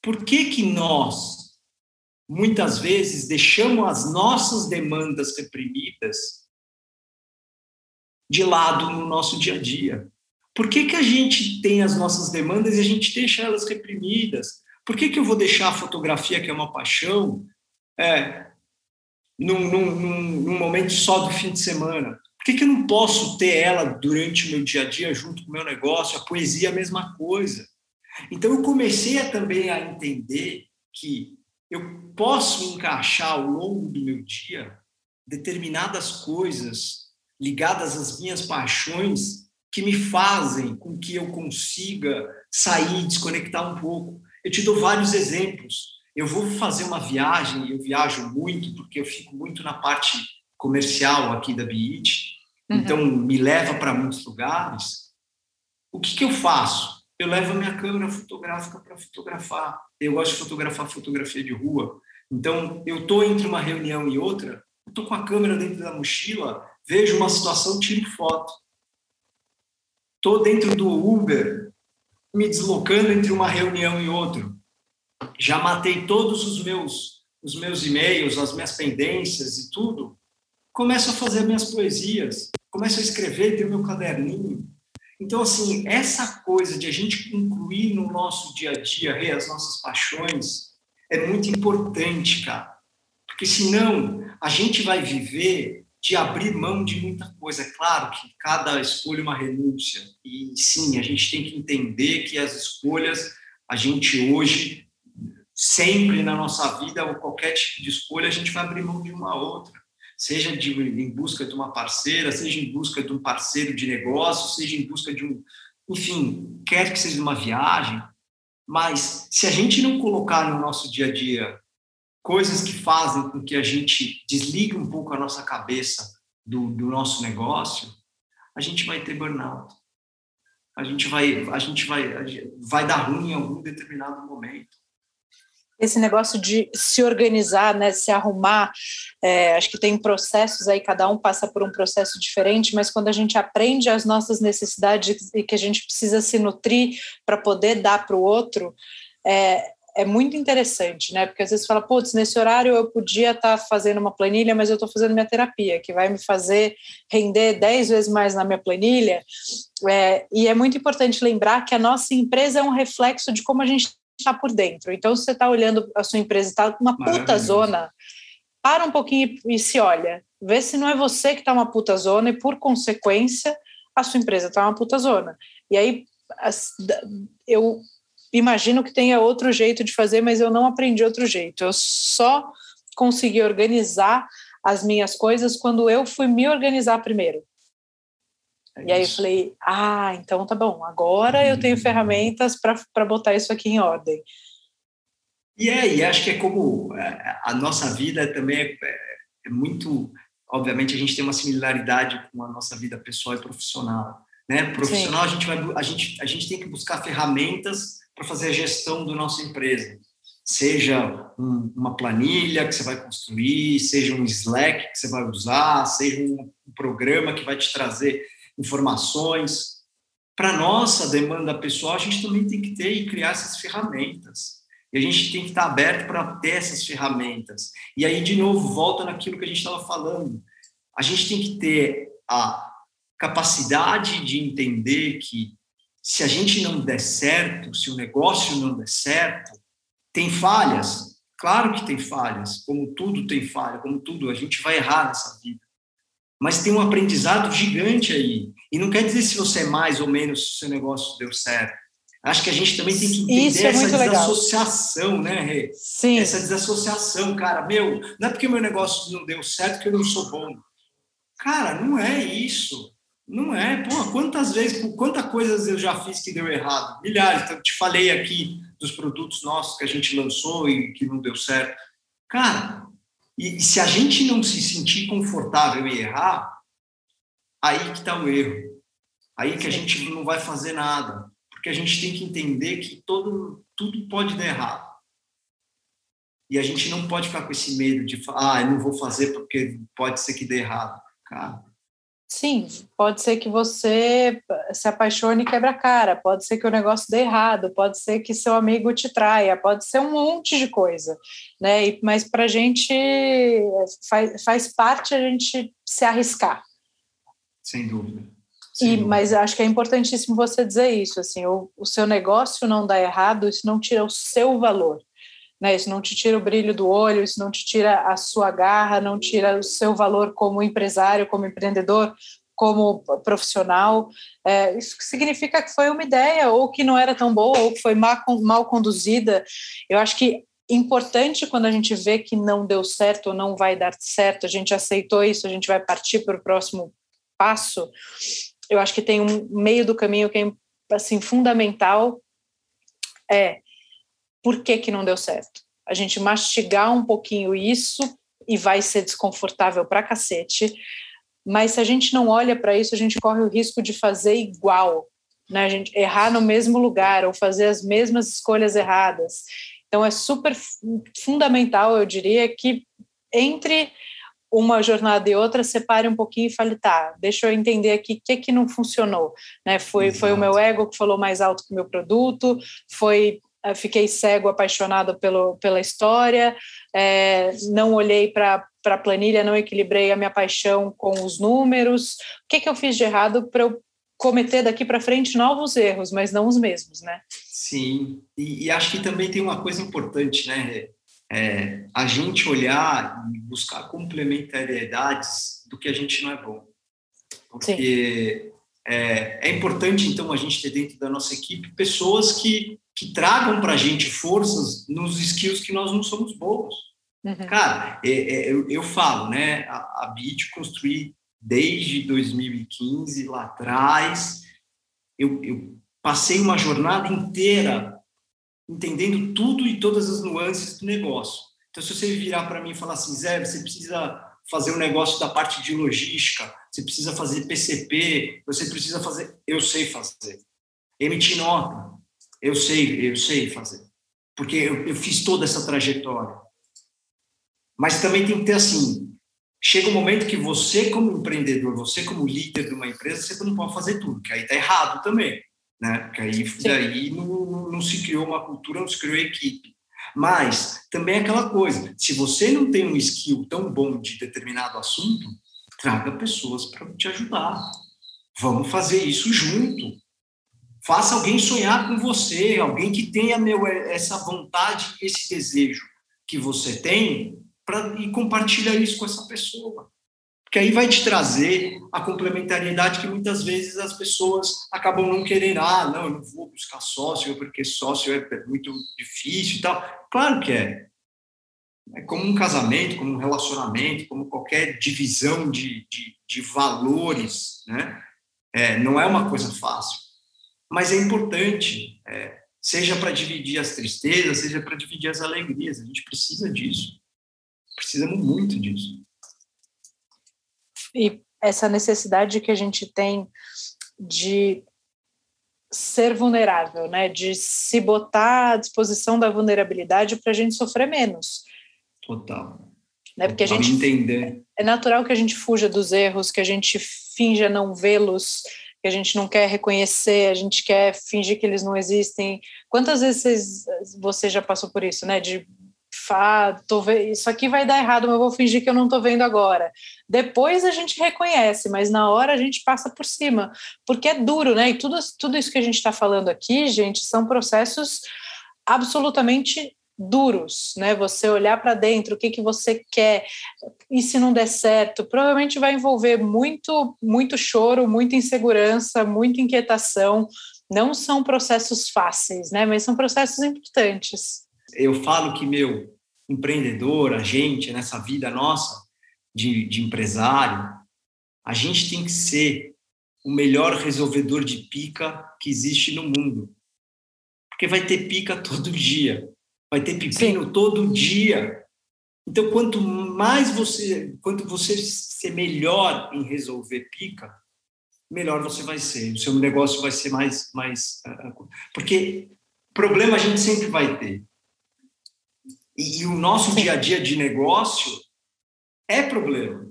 por que que nós muitas vezes deixamos as nossas demandas reprimidas de lado no nosso dia a dia? Por que, que a gente tem as nossas demandas e a gente deixa elas reprimidas? Por que, que eu vou deixar a fotografia, que é uma paixão, é, num, num, num, momento só do fim de semana? Por que, que eu não posso ter ela durante o meu dia a dia junto com o meu negócio? A poesia é a mesma coisa. Então eu comecei a, também a entender que eu posso encaixar ao longo do meu dia determinadas coisas ligadas às minhas paixões que me fazem com que eu consiga sair, desconectar um pouco. Eu te dou vários exemplos eu vou fazer uma viagem, eu viajo muito, porque eu fico muito na parte comercial aqui da BIT, uhum. então me leva para muitos lugares. O que, que eu faço? Eu levo a minha câmera fotográfica para fotografar. Eu gosto de fotografar fotografia de rua. Então, eu estou entre uma reunião e outra, estou com a câmera dentro da mochila, vejo uma situação, tiro foto. Estou dentro do Uber, me deslocando entre uma reunião e outra já matei todos os meus os meus e-mails, as minhas pendências e tudo, começo a fazer minhas poesias, começo a escrever, ter meu caderninho. Então, assim, essa coisa de a gente incluir no nosso dia a dia as nossas paixões é muito importante, cara. Porque senão a gente vai viver de abrir mão de muita coisa. É claro que cada escolha é uma renúncia. E sim, a gente tem que entender que as escolhas, a gente hoje sempre na nossa vida ou qualquer tipo de escolha a gente vai abrir mão de uma outra, seja de, em busca de uma parceira, seja em busca de um parceiro de negócio, seja em busca de um, enfim, quer que seja uma viagem, mas se a gente não colocar no nosso dia a dia coisas que fazem com que a gente desligue um pouco a nossa cabeça do, do nosso negócio, a gente vai ter burnout. A gente vai, a gente vai, vai dar ruim em algum determinado momento esse negócio de se organizar, né, se arrumar, é, acho que tem processos aí, cada um passa por um processo diferente, mas quando a gente aprende as nossas necessidades e que a gente precisa se nutrir para poder dar para o outro, é, é muito interessante, né? Porque às vezes fala, putz, nesse horário eu podia estar tá fazendo uma planilha, mas eu estou fazendo minha terapia, que vai me fazer render dez vezes mais na minha planilha. É, e é muito importante lembrar que a nossa empresa é um reflexo de como a gente está por dentro. Então, se você está olhando a sua empresa, está uma puta zona, para um pouquinho e se olha. Vê se não é você que está uma puta zona e, por consequência, a sua empresa está uma puta zona. E aí, eu imagino que tenha outro jeito de fazer, mas eu não aprendi outro jeito. Eu só consegui organizar as minhas coisas quando eu fui me organizar primeiro. É e aí eu falei, ah, então tá bom, agora eu tenho ferramentas para botar isso aqui em ordem. E é, e acho que é como é, a nossa vida também é, é muito, obviamente a gente tem uma similaridade com a nossa vida pessoal e profissional, né? Profissional Sim. a gente vai, a gente, a gente tem que buscar ferramentas para fazer a gestão da nossa empresa seja um, uma planilha que você vai construir, seja um Slack que você vai usar, seja um, um programa que vai te trazer informações. Para nossa demanda pessoal, a gente também tem que ter e criar essas ferramentas. E a gente tem que estar aberto para ter essas ferramentas. E aí, de novo, volta naquilo que a gente estava falando. A gente tem que ter a capacidade de entender que se a gente não der certo, se o negócio não der certo, tem falhas? Claro que tem falhas, como tudo tem falha, como tudo, a gente vai errar nessa vida. Mas tem um aprendizado gigante aí. E não quer dizer se você é mais ou menos, se o seu negócio deu certo. Acho que a gente também tem que entender é essa desassociação, legal. né, Rê? Sim. Essa desassociação, cara. Meu, não é porque meu negócio não deu certo que eu não sou bom. Cara, não é isso. Não é, pô, quantas vezes, quantas coisas eu já fiz que deu errado? Milhares. Eu te falei aqui dos produtos nossos que a gente lançou e que não deu certo. Cara, e, e se a gente não se sentir confortável em errar, aí que está o erro. Aí que a gente não vai fazer nada. Porque a gente tem que entender que todo, tudo pode dar errado. E a gente não pode ficar com esse medo de falar, ah, eu não vou fazer porque pode ser que dê errado. Cara, Sim, pode ser que você se apaixone e quebra a cara, pode ser que o negócio dê errado, pode ser que seu amigo te traia, pode ser um monte de coisa, né? mas para a gente faz, faz parte a gente se arriscar. Sem dúvida. Sem e, dúvida. Mas acho que é importantíssimo você dizer isso, assim, o, o seu negócio não dá errado, isso não tira o seu valor né? Isso não te tira o brilho do olho, isso não te tira a sua garra, não tira o seu valor como empresário, como empreendedor, como profissional. É, isso significa que foi uma ideia, ou que não era tão boa, ou que foi mal, conduzida. Eu acho que importante quando a gente vê que não deu certo ou não vai dar certo, a gente aceitou isso, a gente vai partir para o próximo passo. Eu acho que tem um meio do caminho que é assim fundamental é por que, que não deu certo. A gente mastigar um pouquinho isso e vai ser desconfortável para cacete, mas se a gente não olha para isso, a gente corre o risco de fazer igual, né? A gente errar no mesmo lugar ou fazer as mesmas escolhas erradas. Então é super fundamental, eu diria, que entre uma jornada e outra, separe um pouquinho e fale, tá, deixa eu entender aqui o que, que não funcionou. Né? Foi, foi o meu ego que falou mais alto que o meu produto, foi fiquei cego, apaixonado pelo, pela história, é, não olhei para a planilha, não equilibrei a minha paixão com os números. O que, que eu fiz de errado para eu cometer daqui para frente novos erros, mas não os mesmos, né? Sim, e, e acho que também tem uma coisa importante, né? É, a gente olhar e buscar complementariedades do que a gente não é bom. Porque é, é, importante, então, a gente ter dentro da nossa equipe pessoas que que tragam para a gente forças nos skills que nós não somos bons. Uhum. Cara, é, é, eu, eu, falo, né? A, a BIT construí desde 2015, lá atrás. Eu, eu passei uma jornada inteira entendendo tudo e todas as nuances do negócio. Então, se você virar para mim e falar assim, Zé, você precisa fazer um negócio da parte de logística, você precisa fazer PCP, você precisa fazer. Eu sei fazer. Emitir nota, eu sei, eu sei fazer. Porque eu, eu fiz toda essa trajetória. Mas também tem que ter assim, chega um momento que você como empreendedor, você como líder de uma empresa, você não pode fazer tudo, que aí está errado também, né? Porque aí daí não, não se criou uma cultura, não se criou equipe. Mas também é aquela coisa, se você não tem um skill tão bom de determinado assunto, traga pessoas para te ajudar. Vamos fazer isso junto. Faça alguém sonhar com você, alguém que tenha meu, essa vontade, esse desejo que você tem, pra, e compartilha isso com essa pessoa. Porque aí vai te trazer a complementariedade que muitas vezes as pessoas acabam não querendo. Ah, não, eu não vou buscar sócio, porque sócio é muito difícil e tal. Claro que é. É como um casamento, como um relacionamento, como qualquer divisão de, de, de valores, né? É, não é uma coisa fácil, mas é importante, é, seja para dividir as tristezas, seja para dividir as alegrias. A gente precisa disso. Precisamos muito disso. E essa necessidade que a gente tem de ser vulnerável, né? De se botar à disposição da vulnerabilidade para a gente sofrer menos. Total. Né? Porque a gente entender. é natural que a gente fuja dos erros, que a gente finja não vê-los, que a gente não quer reconhecer, a gente quer fingir que eles não existem. Quantas vezes você já passou por isso, né? De tô isso aqui vai dar errado, mas eu vou fingir que eu não estou vendo agora. Depois a gente reconhece, mas na hora a gente passa por cima, porque é duro, né? E tudo, tudo isso que a gente está falando aqui, gente, são processos absolutamente duros, né? Você olhar para dentro, o que que você quer, e se não der certo, provavelmente vai envolver muito, muito choro, muita insegurança, muita inquietação. Não são processos fáceis, né? Mas são processos importantes. Eu falo que meu empreendedor, a gente nessa vida nossa de, de empresário, a gente tem que ser o melhor resolvedor de pica que existe no mundo, porque vai ter pica todo dia vai ter pepino Sim. todo dia. Então, quanto mais você, quanto você ser melhor em resolver pica, melhor você vai ser. O seu negócio vai ser mais, mais, ah, ah, porque problema a gente sempre vai ter. E, e o nosso dia a dia de negócio é problema.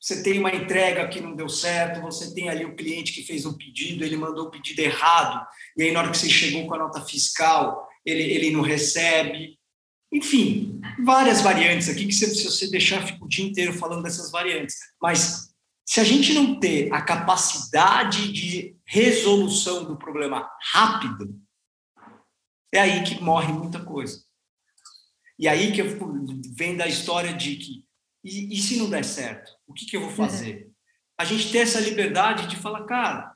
Você tem uma entrega que não deu certo, você tem ali o cliente que fez um pedido, ele mandou o pedido errado, e aí na hora que você chegou com a nota fiscal, ele, ele não recebe. Enfim, várias variantes aqui que se, se você deixar, fica o dia inteiro falando dessas variantes. Mas se a gente não ter a capacidade de resolução do problema rápido, é aí que morre muita coisa. E aí que vem da história de que, e, e se não der certo, o que, que eu vou fazer? Uhum. A gente ter essa liberdade de falar, cara,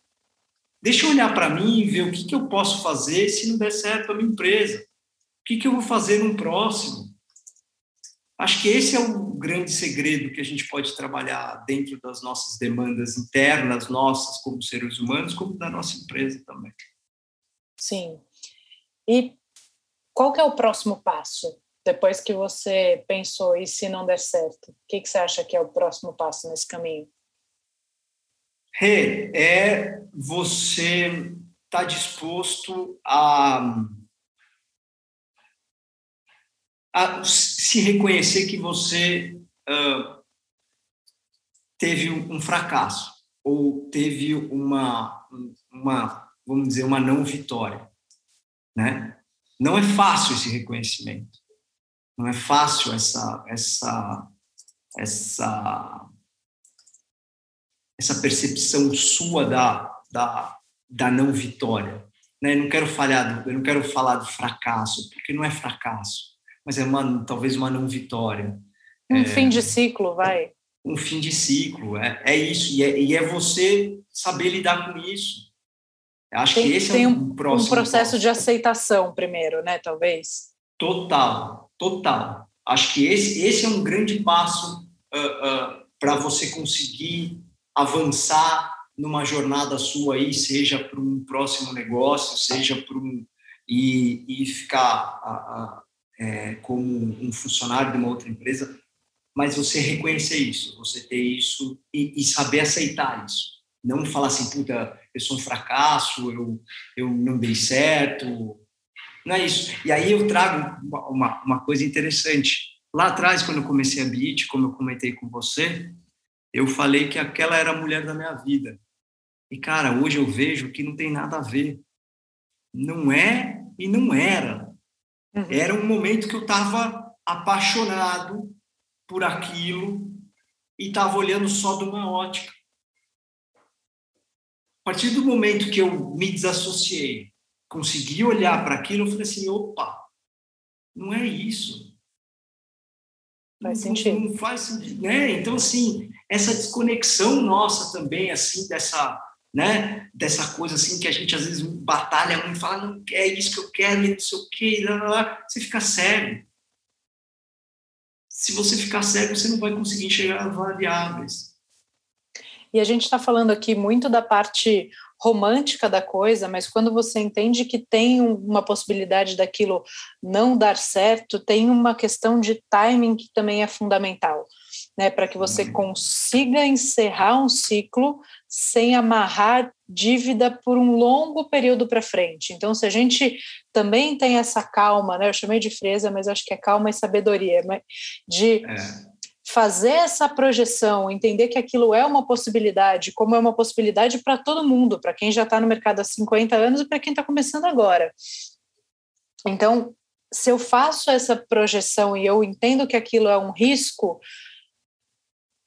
Deixa eu olhar para mim e ver o que, que eu posso fazer se não der certo a minha empresa. O que, que eu vou fazer no próximo? Acho que esse é o grande segredo que a gente pode trabalhar dentro das nossas demandas internas, nossas como seres humanos, como da nossa empresa também. Sim. E qual que é o próximo passo? Depois que você pensou, e se não der certo? O que, que você acha que é o próximo passo nesse caminho? Rê, é você estar tá disposto a, a, se reconhecer que você uh, teve um fracasso ou teve uma, uma, vamos dizer, uma não vitória, né? Não é fácil esse reconhecimento, não é fácil essa essa essa essa percepção sua da, da, da não vitória. Né? Eu não quero falhar, eu não quero falar do fracasso, porque não é fracasso, mas é uma, talvez uma não vitória. Um é, fim de ciclo, vai. Um fim de ciclo, é, é isso, e é, e é você saber lidar com isso. Eu acho tem, que esse é um, próximo um processo passo. de aceitação primeiro, né? Talvez. Total, total. Acho que esse, esse é um grande passo uh, uh, para você conseguir avançar numa jornada sua aí, seja para um próximo negócio, seja para um e, e ficar a, a, é, como um funcionário de uma outra empresa, mas você reconhecer isso, você ter isso e, e, saber aceitar isso. Não falar assim, puta, eu sou um fracasso, eu, eu não dei certo. Não é isso. E aí eu trago uma, uma coisa interessante. Lá atrás, quando eu comecei a Beat, como eu comentei com você, eu falei que aquela era a mulher da minha vida. E, cara, hoje eu vejo que não tem nada a ver. Não é e não era. Uhum. Era um momento que eu estava apaixonado por aquilo e estava olhando só de uma ótica. A partir do momento que eu me desassociei, consegui olhar para aquilo, eu falei assim: opa, não é isso. Faz sentido. Não, não faz sentido, né? Então, assim, essa desconexão nossa também, assim, dessa, né, dessa coisa assim que a gente às vezes batalha muito, fala, não é isso que eu quero, não sei o quê, lá, lá, lá. você fica sério. se você ficar cego, você não vai conseguir enxergar variáveis. E a gente está falando aqui muito da parte romântica da coisa, mas quando você entende que tem uma possibilidade daquilo não dar certo, tem uma questão de timing que também é fundamental, né, para que você uhum. consiga encerrar um ciclo sem amarrar dívida por um longo período para frente. Então, se a gente também tem essa calma, né, eu chamei de fresa, mas acho que é calma e sabedoria, de é fazer essa projeção, entender que aquilo é uma possibilidade, como é uma possibilidade para todo mundo, para quem já está no mercado há 50 anos e para quem está começando agora. Então, se eu faço essa projeção e eu entendo que aquilo é um risco,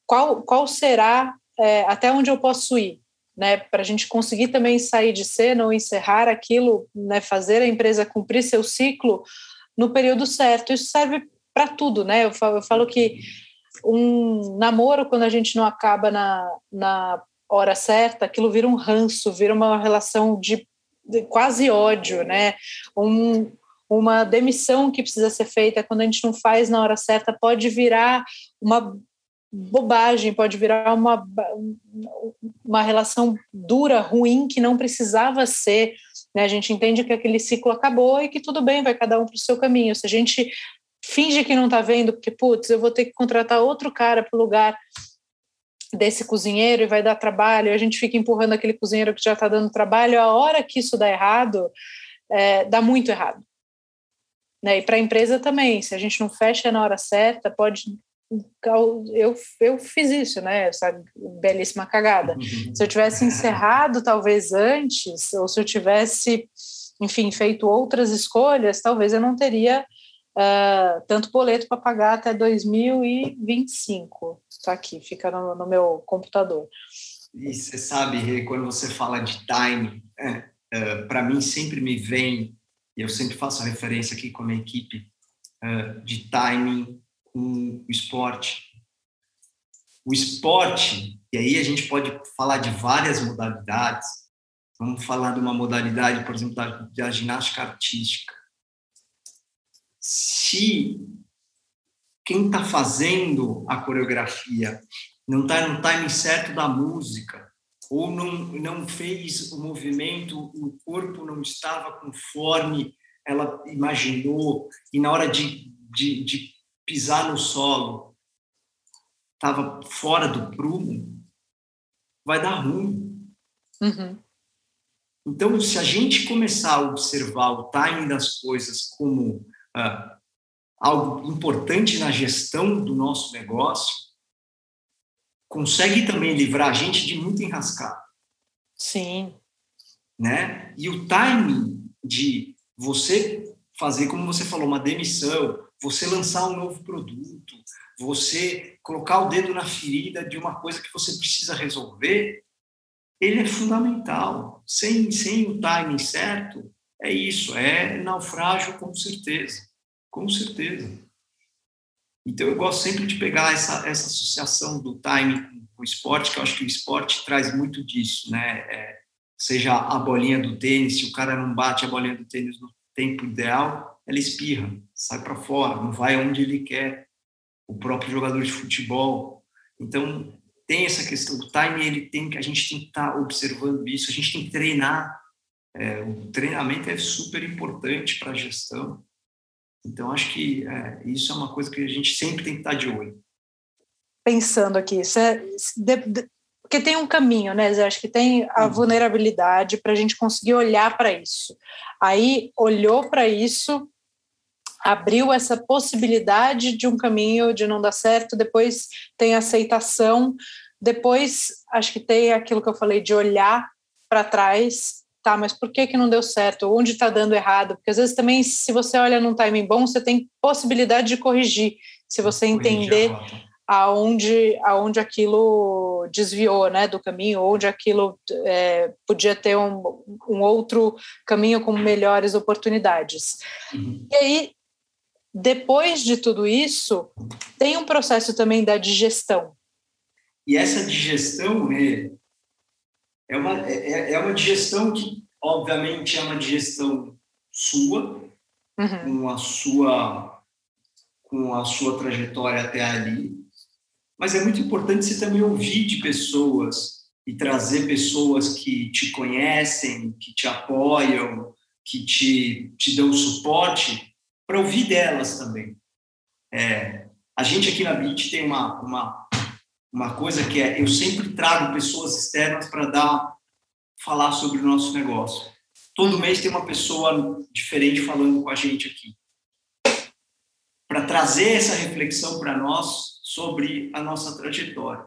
qual, qual será é, até onde eu posso ir? Né, para a gente conseguir também sair de cena ou encerrar aquilo, né, fazer a empresa cumprir seu ciclo no período certo. Isso serve para tudo, né? Eu falo, eu falo que um namoro, quando a gente não acaba na, na hora certa, aquilo vira um ranço, vira uma relação de, de quase ódio, né? Um, uma demissão que precisa ser feita quando a gente não faz na hora certa pode virar uma bobagem, pode virar uma, uma relação dura, ruim, que não precisava ser. Né? A gente entende que aquele ciclo acabou e que tudo bem, vai cada um para o seu caminho. Se a gente finge que não está vendo, porque, putz, eu vou ter que contratar outro cara para o lugar desse cozinheiro e vai dar trabalho, a gente fica empurrando aquele cozinheiro que já está dando trabalho, a hora que isso dá errado, é, dá muito errado. Né? E para a empresa também, se a gente não fecha na hora certa, pode. Eu, eu fiz isso, né? Essa belíssima cagada. Uhum. Se eu tivesse encerrado talvez antes, ou se eu tivesse, enfim, feito outras escolhas, talvez eu não teria uh, tanto boleto para pagar até 2025. Está aqui, fica no, no, meu computador. E você sabe, quando você fala de time, é, é, para mim sempre me vem, e eu sempre faço a referência aqui com a minha equipe, é, de timing com o esporte. O esporte, e aí a gente pode falar de várias modalidades, vamos falar de uma modalidade, por exemplo, da, da ginástica artística se quem está fazendo a coreografia não está no time certo da música, ou não, não fez o movimento, o corpo não estava conforme ela imaginou, e na hora de, de, de pisar no solo estava fora do prumo, vai dar ruim. Uhum. Então, se a gente começar a observar o timing das coisas como ah, algo importante na gestão do nosso negócio, consegue também livrar a gente de muito enrascado. Sim. Né? E o timing de você fazer, como você falou, uma demissão, você lançar um novo produto, você colocar o dedo na ferida de uma coisa que você precisa resolver, ele é fundamental. Sem, sem o timing certo, é isso, é naufrágio com certeza, com certeza. Então eu gosto sempre de pegar essa, essa associação do time com o esporte, que eu acho que o esporte traz muito disso, né? É, seja a bolinha do tênis, se o cara não bate a bolinha do tênis no tempo ideal, ela espirra, sai para fora, não vai onde ele quer. O próprio jogador de futebol. Então tem essa questão do time, ele tem que a gente tem que estar tá observando isso, a gente tem que treinar é, o treinamento é super importante para a gestão. Então, acho que é, isso é uma coisa que a gente sempre tem que estar tá de olho. Pensando aqui, é, de, de, porque tem um caminho, né, Zé? Acho que tem a uhum. vulnerabilidade para a gente conseguir olhar para isso. Aí, olhou para isso, abriu essa possibilidade de um caminho de não dar certo, depois tem aceitação, depois acho que tem aquilo que eu falei de olhar para trás tá, mas por que que não deu certo? Onde está dando errado? Porque às vezes também, se você olha num timing bom, você tem possibilidade de corrigir, se você entender aonde, aonde aquilo desviou, né, do caminho, onde aquilo é, podia ter um, um outro caminho com melhores oportunidades. Uhum. E aí, depois de tudo isso, tem um processo também da digestão. E essa digestão, né, é uma, é, é uma digestão que, obviamente, é uma digestão sua, uhum. com a sua com a sua trajetória até ali, mas é muito importante você também ouvir de pessoas e trazer pessoas que te conhecem, que te apoiam, que te, te dão suporte, para ouvir delas também. É, a gente aqui na BIT tem uma, uma, uma coisa que é, eu sempre trago pessoas externas para dar, falar sobre o nosso negócio. Todo mês tem uma pessoa diferente falando com a gente aqui. Para trazer essa reflexão para nós sobre a nossa trajetória.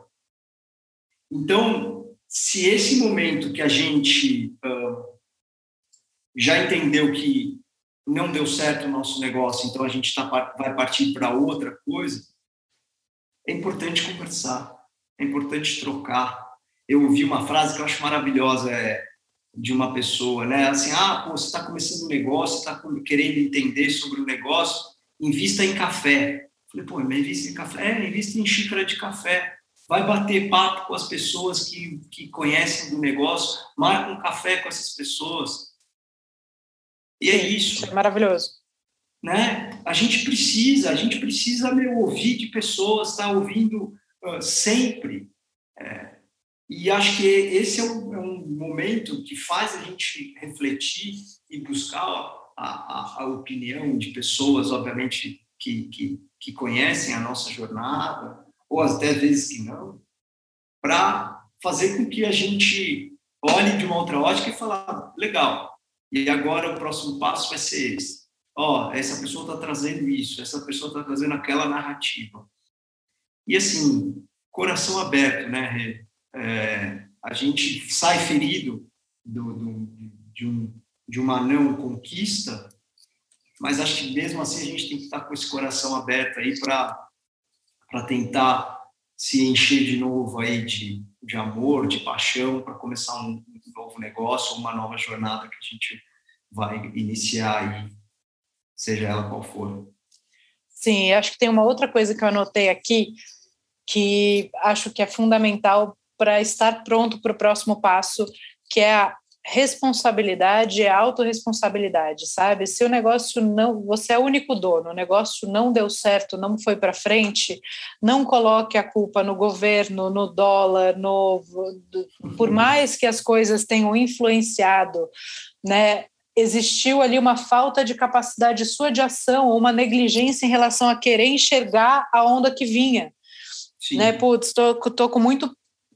Então, se esse momento que a gente uh, já entendeu que não deu certo o nosso negócio, então a gente tá, vai partir para outra coisa, é importante conversar, é importante trocar. Eu ouvi uma frase que eu acho maravilhosa é, de uma pessoa, né? Assim, ah, pô, você está começando um negócio, está querendo entender sobre o negócio, invista em café. Falei, pô, invista em café? É, invista em xícara de café. Vai bater papo com as pessoas que, que conhecem do negócio, marca um café com essas pessoas e é isso. É maravilhoso. Né? A gente precisa, a gente precisa meu, ouvir de pessoas, estar tá ouvindo sempre. É, e acho que esse é um, é um, momento que faz a gente refletir e buscar a, a, a opinião de pessoas, obviamente, que, que, que conhecem a nossa jornada, ou até vezes que não, para fazer com que a gente olhe de uma outra ótica e falar, legal, e agora o próximo passo vai ser esse. Ó, oh, essa pessoa está trazendo isso, essa pessoa está trazendo aquela narrativa. E assim, coração aberto, né? É, a gente sai ferido do, do, de, um, de uma não conquista, mas acho que mesmo assim a gente tem que estar com esse coração aberto aí para tentar se encher de novo aí de, de amor, de paixão, para começar um, novo negócio, uma nova jornada que a gente vai iniciar aí, seja ela qual for. Sim, acho que tem uma outra coisa que eu anotei aqui que acho que é fundamental para estar pronto para o próximo passo, que é a responsabilidade e autorresponsabilidade, sabe? Se o negócio não, você é o único dono, o negócio não deu certo, não foi para frente, não coloque a culpa no governo, no dólar, no por uhum. mais que as coisas tenham influenciado, né, existiu ali uma falta de capacidade sua de ação ou uma negligência em relação a querer enxergar a onda que vinha. Sim. Né, putz, tô, tô com muito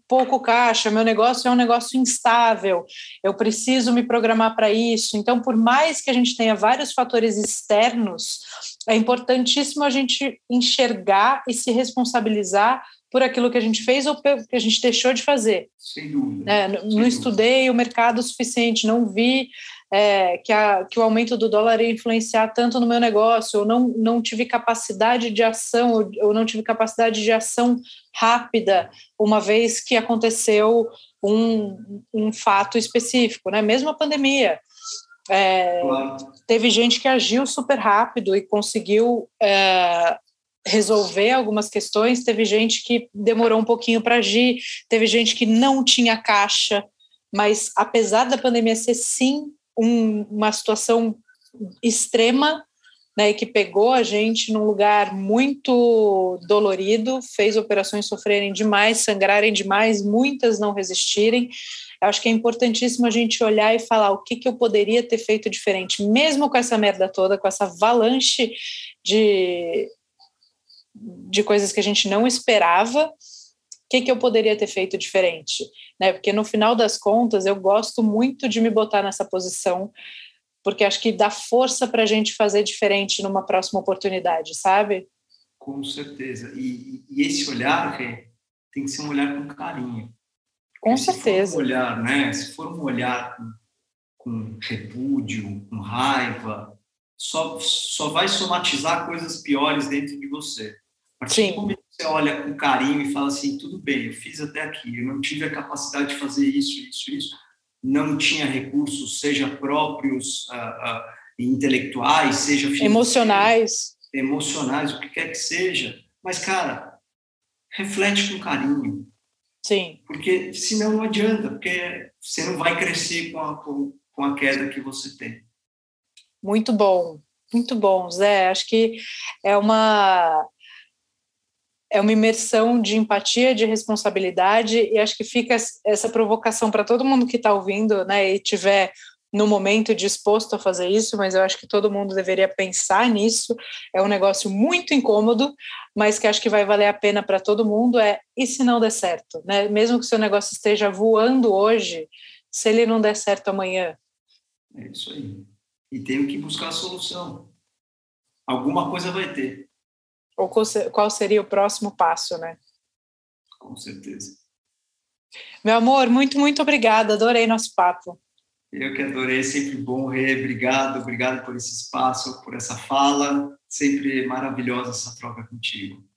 pouco caixa, meu negócio é um negócio instável, eu preciso me programar para isso. Então, por mais que a gente tenha vários fatores externos, é importantíssimo a gente enxergar e se responsabilizar por aquilo que a gente fez ou que a gente deixou de fazer. Sem dúvida. É, não, não estudei o mercado o suficiente, não vi é, que, a, que o aumento do dólar ia influenciar tanto no meu negócio, ou não, não tive capacidade de ação, ou, ou não tive capacidade de ação rápida, uma vez que aconteceu um, um fato específico, né? mesmo a pandemia. É, claro. Teve gente que agiu super rápido e conseguiu é, resolver algumas questões, teve gente que demorou um pouquinho para agir, teve gente que não tinha caixa, mas apesar da pandemia ser sim um, uma situação extrema, né, que pegou a gente num lugar muito dolorido, fez operações sofrerem demais, sangrarem demais, muitas não resistirem. Eu acho que é importantíssimo a gente olhar e falar o que, que eu poderia ter feito diferente, mesmo com essa merda toda, com essa avalanche de, de coisas que a gente não esperava, que, que eu poderia ter feito diferente? Né? Porque no final das contas, eu gosto muito de me botar nessa posição, porque acho que dá força para a gente fazer diferente numa próxima oportunidade, sabe? Com certeza. E, e esse olhar tem que ser um olhar com carinho. Com se certeza. For um olhar, né? Se for um olhar com, com repúdio, com raiva, só, só vai somatizar coisas piores dentro de você. A partir Sim. do momento você olha com carinho e fala assim, tudo bem, eu fiz até aqui, eu não tive a capacidade de fazer isso, isso, isso, não tinha recursos, seja próprios uh, uh, intelectuais, seja emocionais, emocionais, o que quer que seja, mas cara, reflete com carinho. Sim. Porque senão não adianta, porque você não vai crescer com a, com, com a queda que você tem. Muito bom. Muito bom, Zé. Acho que é uma é uma imersão de empatia, de responsabilidade, e acho que fica essa provocação para todo mundo que está ouvindo, né, e tiver no momento disposto a fazer isso, mas eu acho que todo mundo deveria pensar nisso. É um negócio muito incômodo, mas que acho que vai valer a pena para todo mundo. É e se não der certo, né? Mesmo que o seu negócio esteja voando hoje, se ele não der certo amanhã. É isso aí. E tenho que buscar a solução. Alguma coisa vai ter. Ou qual seria o próximo passo, né? Com certeza. Meu amor, muito, muito obrigada. Adorei nosso papo. Eu que adorei, sempre bom, Rê. Obrigado, obrigado por esse espaço, por essa fala. Sempre maravilhosa essa troca contigo.